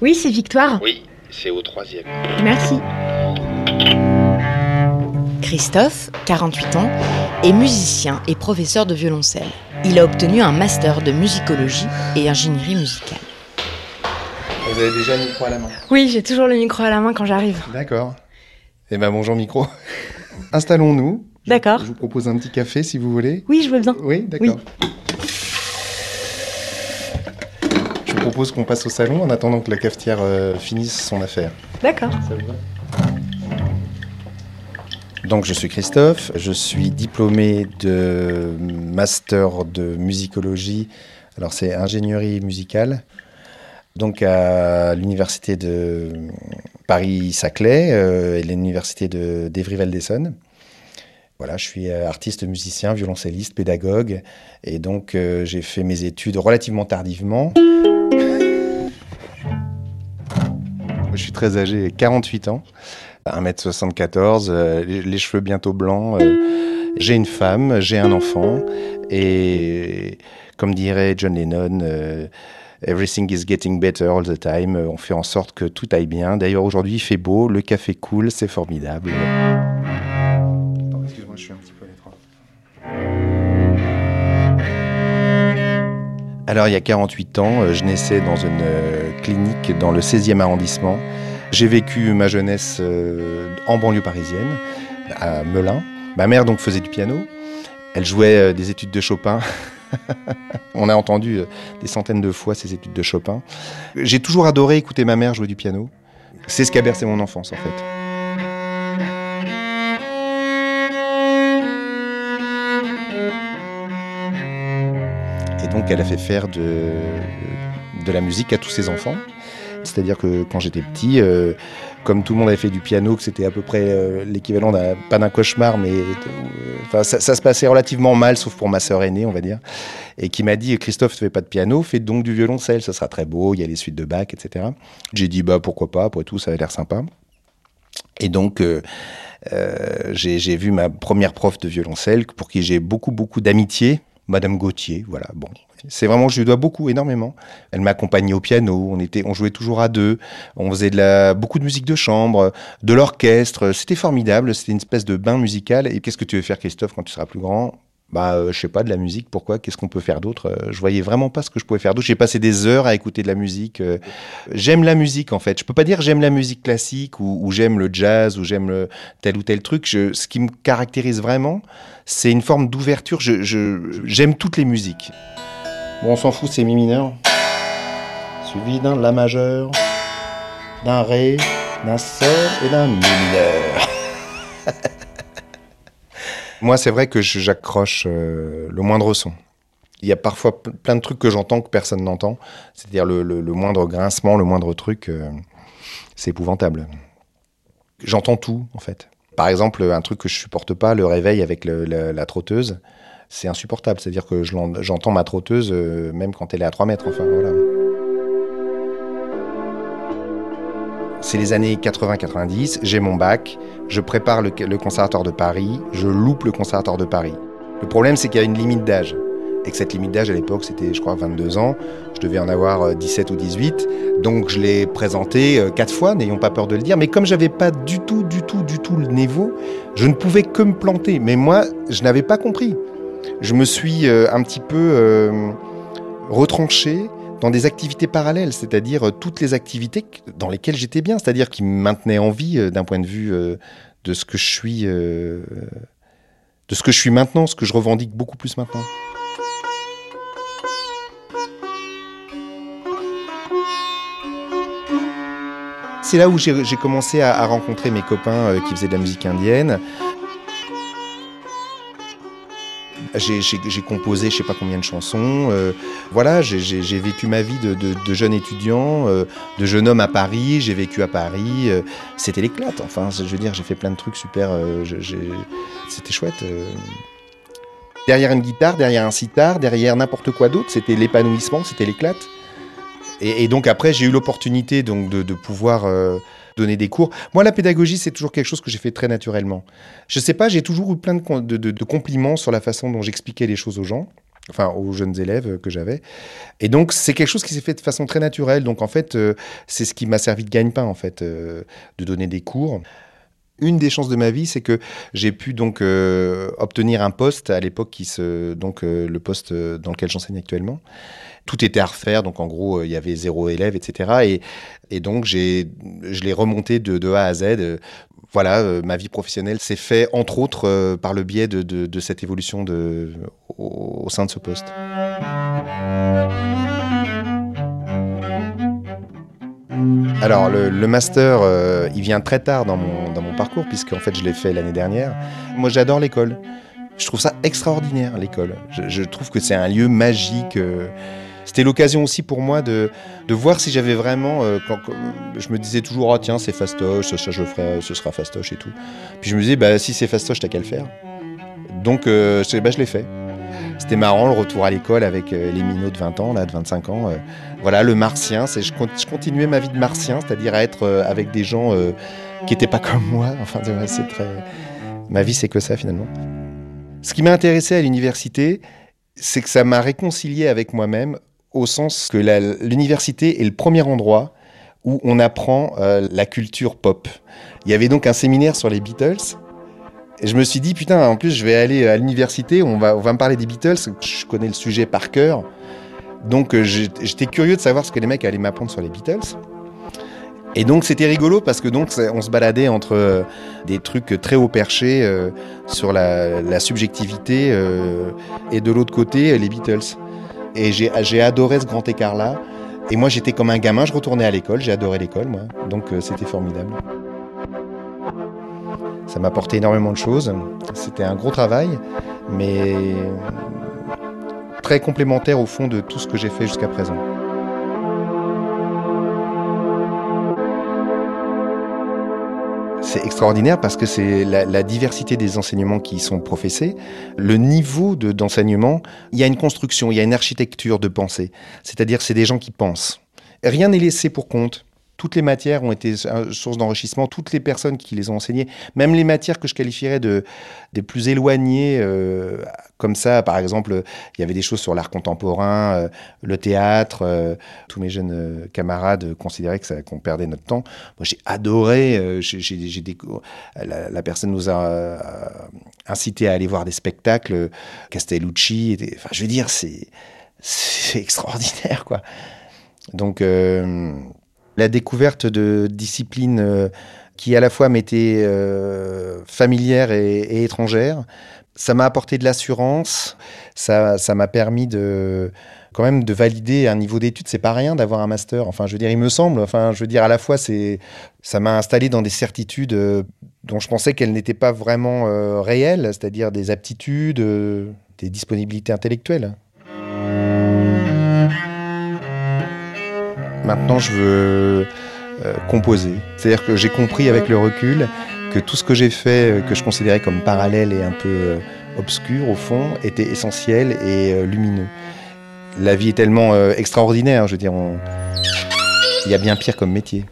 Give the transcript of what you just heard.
Oui, c'est Victoire. Oui, c'est au troisième. Merci. Christophe, 48 ans, est musicien et professeur de violoncelle. Il a obtenu un master de musicologie et ingénierie musicale. Vous avez déjà le micro à la main? Oui, j'ai toujours le micro à la main quand j'arrive. D'accord. Eh ben bonjour micro. Installons-nous. D'accord. Je vous propose un petit café si vous voulez. Oui, je veux bien. Oui, d'accord. Propose qu'on passe au salon en attendant que la cafetière euh, finisse son affaire. D'accord. Donc je suis Christophe, je suis diplômé de master de musicologie. Alors c'est ingénierie musicale. Donc à l'université de Paris-Saclay euh, et l'université de d'Evry-Val-d'Essonne. Voilà, je suis euh, artiste, musicien, violoncelliste, pédagogue. Et donc euh, j'ai fait mes études relativement tardivement. Je suis très âgé, 48 ans. 1m74, euh, les, cheveux bientôt blancs. euh, j'ai une femme, j'ai un enfant. Et comme dirait John Lennon, euh, Everything is getting better all the time. On fait en sorte que tout aille bien. D'ailleurs, aujourd'hui, il fait beau, le café coule, c'est formidable. Excuse-moi, je suis un petit Alors, il y a 48 ans, euh, je naissais dans une euh, clinique dans le 16e arrondissement. J'ai vécu ma jeunesse euh, en banlieue parisienne, à Melun. Ma mère donc faisait du piano. Elle jouait des études de Chopin. On a entendu des centaines de fois ces études de Chopin. J'ai toujours adoré écouter ma mère jouer du piano. C'est ce qui a bercé mon enfance en fait. Donc elle a fait faire de, la musique à tous ses enfants. C'est-à-dire que quand j'étais petit, euh, comme tout le monde avait fait du piano, que c'était à peu près euh, l'équivalent d'un, pas d'un cauchemar, mais euh, ça, se passait relativement mal, sauf pour ma sœur aînée, on va dire, et qui m'a dit Christophe, tu fais pas de piano, fais donc du violoncelle, ça sera très beau, il y a les suites de Bach, etc. J'ai dit bah pourquoi pas, après tout, ça avait l'air sympa. Et donc, j'ai j'ai vu ma première prof de violoncelle, pour qui j'ai beaucoup, beaucoup d'amitié, Madame Gauthier, voilà, bon. C'est vraiment, je lui dois beaucoup, énormément. Elle m'accompagnait au piano, on, était, on jouait toujours à deux, on faisait de la, beaucoup de musique de chambre, de l'orchestre, c'était formidable, c'était une espèce de bain musical. Et qu'est-ce que tu veux faire, Christophe, quand tu seras plus grand? Bah, euh, je sais pas, de la musique, pourquoi Qu'est-ce qu'on peut faire d'autre Euh, Je voyais vraiment pas ce que je pouvais faire d'autre. J'ai passé des heures à écouter de la musique. euh, J'aime la musique, en fait. Je peux pas dire j'aime la musique classique ou, ou j'aime le jazz ou j'aime tel ou tel truc. Je, ce qui me caractérise vraiment, c'est une forme d'ouverture. Je- je- J'aime toutes les musiques. Bon, on s'en fout, c'est mi mineur. Suivi d'un la majeur, d'un ré, d'un sol et d'un mi mineur. Moi, c'est vrai que j'accroche euh, le moindre son. Il y a parfois plein de trucs que j'entends que personne n'entend. C'est-à-dire le, moindre grincement, le moindre truc, euh, c'est épouvantable. J'entends tout, en fait. Par exemple, un truc que je supporte pas, le réveil avec la, trotteuse, c'est insupportable. C'est-à-dire que j'entends ma trotteuse euh, même quand elle est à 3 mètres. Enfin, voilà. C'est les années 80-90, j'ai mon bac, je prépare le, conservatoire de Paris, je loupe le conservatoire de Paris. Le problème, c'est qu'il y a une limite d'âge. Et que cette limite d'âge, à l'époque, c'était, je crois, 22 ans. Je devais en avoir euh, 17 ou 18. Donc, je l'ai présenté euh, quatre fois, n'ayons pas peur de le dire. Mais comme j'avais pas du tout, du tout, du tout le niveau, je ne pouvais que me planter. Mais moi, je n'avais pas compris. Je me suis euh, un petit peu euh, retranché dans des activités parallèles, c'est-à-dire euh, toutes les activités dans lesquelles j'étais bien, c'est-à-dire qui me maintenaient en vie euh, d'un point de vue euh, de ce que je suis, de ce que je suis maintenant, ce que je revendique beaucoup plus maintenant. C'est là où j'ai commencé à, rencontrer mes copains qui faisaient de la musique indienne. J'ai composé je sais pas combien de chansons. euh, voilà, j'ai- vécu ma vie de, jeune étudiant, euh, de jeune homme à Paris. J'ai vécu à Paris. euh, C'était l'éclate. Enfin, je veux dire, j'ai fait plein de trucs super. C'était chouette. Derrière une guitare, derrière un sitar, derrière n'importe quoi d'autre, c'était l'épanouissement, c'était l'éclate. Et, donc après, j'ai eu l'opportunité donc de, pouvoir donner des cours. Moi, la pédagogie, c'est toujours quelque chose que j'ai fait très naturellement. Je sais pas, j'ai toujours eu plein de, compliments sur la façon dont j'expliquais les choses aux gens. enfin aux jeunes élèves que j'avais. Et donc c'est quelque chose qui s'est fait de façon très naturelle. Donc en fait, euh, c'est ce qui m'a servi de gagne-pain en fait, euh, de donner des cours. Une des chances de ma vie, c'est que j'ai pu donc euh, obtenir un poste à l'époque qui se donc le poste dans lequel j'enseigne actuellement. Tout était à refaire, donc en gros il y avait zéro élève, etc. Et, donc j'ai je l'ai remonté de, A à Z voilà, euh, ma vie professionnelle s'est faite entre autres euh, par le biais de, cette évolution au, sein de ce poste. Alors le, master, euh, il vient très tard dans mon parcours puisque en fait je l'ai fait l'année dernière. Moi j'adore l'école. Je trouve ça extraordinaire l'école. Je, trouve que c'est un lieu magique. C'était l'occasion aussi pour moi de, de voir si j'avais vraiment. Euh, quand, je me disais toujours, oh, tiens, c'est fastoche, ça, je ferai, ce sera fastoche et tout. Puis je me disais, bah, si c'est fastoche, t'as qu'à le faire. Donc, euh, bah, je l'ai fait. C'était marrant le retour à l'école avec euh, les minots de 20 ans, là, de 25 ans. voilà, le martien. Je, je continuais ma vie de martien, c'est-à-dire à être avec des gens qui n'étaient pas comme moi. Enfin, c'est très. Ma vie, c'est que ça finalement. Ce qui m'a intéressé à l'université, c'est que ça m'a réconcilié avec moi-même au sens que l'université est le premier endroit où on apprend euh, la culture pop. Il y avait donc un séminaire sur les Beatles. Et je me suis dit, putain, en plus, je vais aller à l'université, on va, on va me parler des Beatles, je connais le sujet par cœur. Donc euh, j'étais curieux de savoir ce que les mecs allaient m'apprendre sur les Beatles. Et donc c'était rigolo parce que donc on se baladait entre euh, des trucs très haut perchés sur la, la subjectivité et de l'autre côté les Beatles. Et j'ai adoré ce grand écart-là. Et moi, j'étais comme un gamin, je retournais à l'école, j'ai adoré l'école, moi. Donc, euh, c'était formidable. Ça m'a apporté énormément de choses. C'était un gros travail, mais très complémentaire au fond de tout ce que j'ai fait jusqu'à présent. C'est extraordinaire parce que c'est la, diversité des enseignements qui sont professés, le niveau d'enseignement, il y a une construction, il y a une architecture de pensée. C'est-à-dire c'est des gens qui pensent. Rien n'est laissé pour compte. Toutes les matières ont été source d'enrichissement, toutes les personnes qui les ont enseignées, même les matières que je qualifierais de, des plus éloignées, euh, comme ça, par exemple, il y avait des choses sur l'art contemporain, euh, le théâtre, euh, tous mes jeunes camarades considéraient que qu'on perdait notre temps. Moi, j'ai adoré, la, personne nous a incité à aller voir des spectacles, Castellucci, enfin, je veux dire, c'est, c'est extraordinaire, quoi. Donc, la découverte de disciplines euh, qui à la fois m'étaient euh, familières et, étrangères, ça m'a apporté de l'assurance, ça, m'a permis de quand même de valider un niveau d'études, c'est pas rien d'avoir un master. Enfin, je veux dire, il me semble. Enfin, je veux dire, à la fois, c'est, ça m'a installé dans des certitudes euh, dont je pensais qu'elles n'étaient pas vraiment réelles, c'est-à-dire des aptitudes, des disponibilités intellectuelles. Maintenant, je veux euh, composer. C'est-à-dire que j'ai compris avec le recul que tout ce que j'ai fait, euh, que je considérais comme parallèle et un peu euh, obscur au fond, était essentiel et lumineux. La vie est tellement extraordinaire, je veux dire, il y a bien pire comme métier.